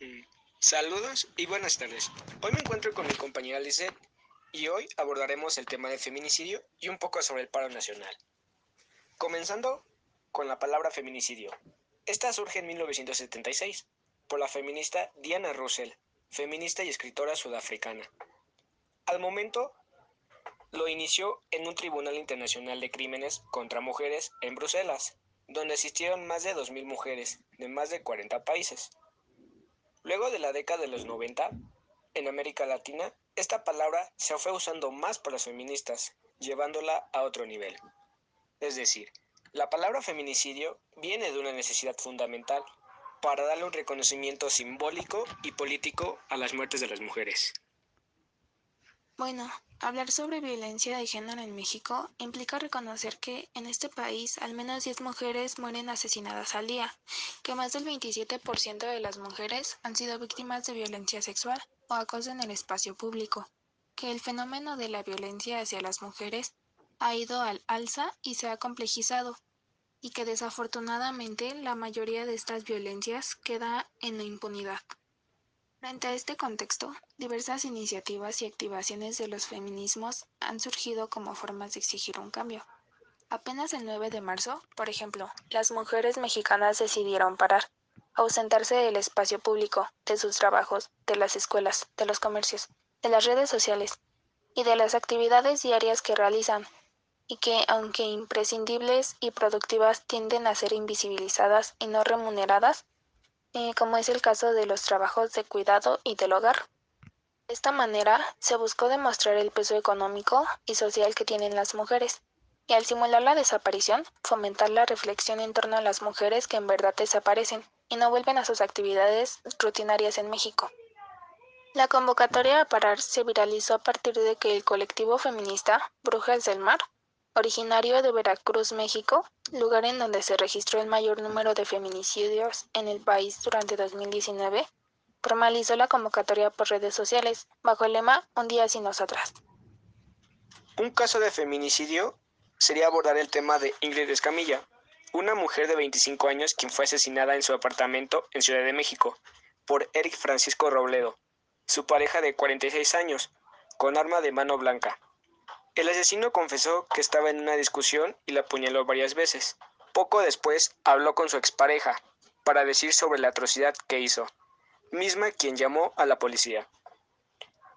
Mm, saludos y buenas tardes. Hoy me encuentro con mi compañera Lizette y hoy abordaremos el tema del feminicidio y un poco sobre el paro nacional. Comenzando con la palabra feminicidio. Esta surge en 1976 por la feminista Diana Russell, feminista y escritora sudafricana. Al momento lo inició en un Tribunal Internacional de Crímenes contra Mujeres en Bruselas, donde asistieron más de 2.000 mujeres de más de 40 países. Luego de la década de los 90, en América Latina, esta palabra se fue usando más por las feministas, llevándola a otro nivel. Es decir, la palabra feminicidio viene de una necesidad fundamental para darle un reconocimiento simbólico y político a las muertes de las mujeres. Bueno, hablar sobre violencia de género en México implica reconocer que en este país al menos 10 mujeres mueren asesinadas al día, que más del 27% de las mujeres han sido víctimas de violencia sexual o acoso en el espacio público, que el fenómeno de la violencia hacia las mujeres ha ido al alza y se ha complejizado, y que desafortunadamente la mayoría de estas violencias queda en la impunidad. Frente a este contexto, diversas iniciativas y activaciones de los feminismos han surgido como formas de exigir un cambio. Apenas el 9 de marzo, por ejemplo, las mujeres mexicanas decidieron parar, ausentarse del espacio público, de sus trabajos, de las escuelas, de los comercios, de las redes sociales y de las actividades diarias que realizan, y que, aunque imprescindibles y productivas, tienden a ser invisibilizadas y no remuneradas, como es el caso de los trabajos de cuidado y del hogar. De esta manera, se buscó demostrar el peso económico y social que tienen las mujeres, y al simular la desaparición, fomentar la reflexión en torno a las mujeres que en verdad desaparecen y no vuelven a sus actividades rutinarias en México. La convocatoria a parar se viralizó a partir de que el colectivo feminista Brujas del Mar Originario de Veracruz, México, lugar en donde se registró el mayor número de feminicidios en el país durante 2019, formalizó la convocatoria por redes sociales bajo el lema Un día sin nosotras. Un caso de feminicidio sería abordar el tema de Ingrid Escamilla, una mujer de 25 años quien fue asesinada en su apartamento en Ciudad de México por Eric Francisco Robledo, su pareja de 46 años, con arma de mano blanca. El asesino confesó que estaba en una discusión y la apuñaló varias veces. Poco después habló con su expareja para decir sobre la atrocidad que hizo, misma quien llamó a la policía.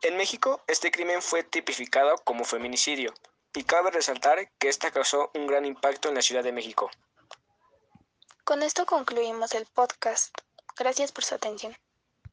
En México, este crimen fue tipificado como feminicidio, y cabe resaltar que esta causó un gran impacto en la Ciudad de México. Con esto concluimos el podcast. Gracias por su atención.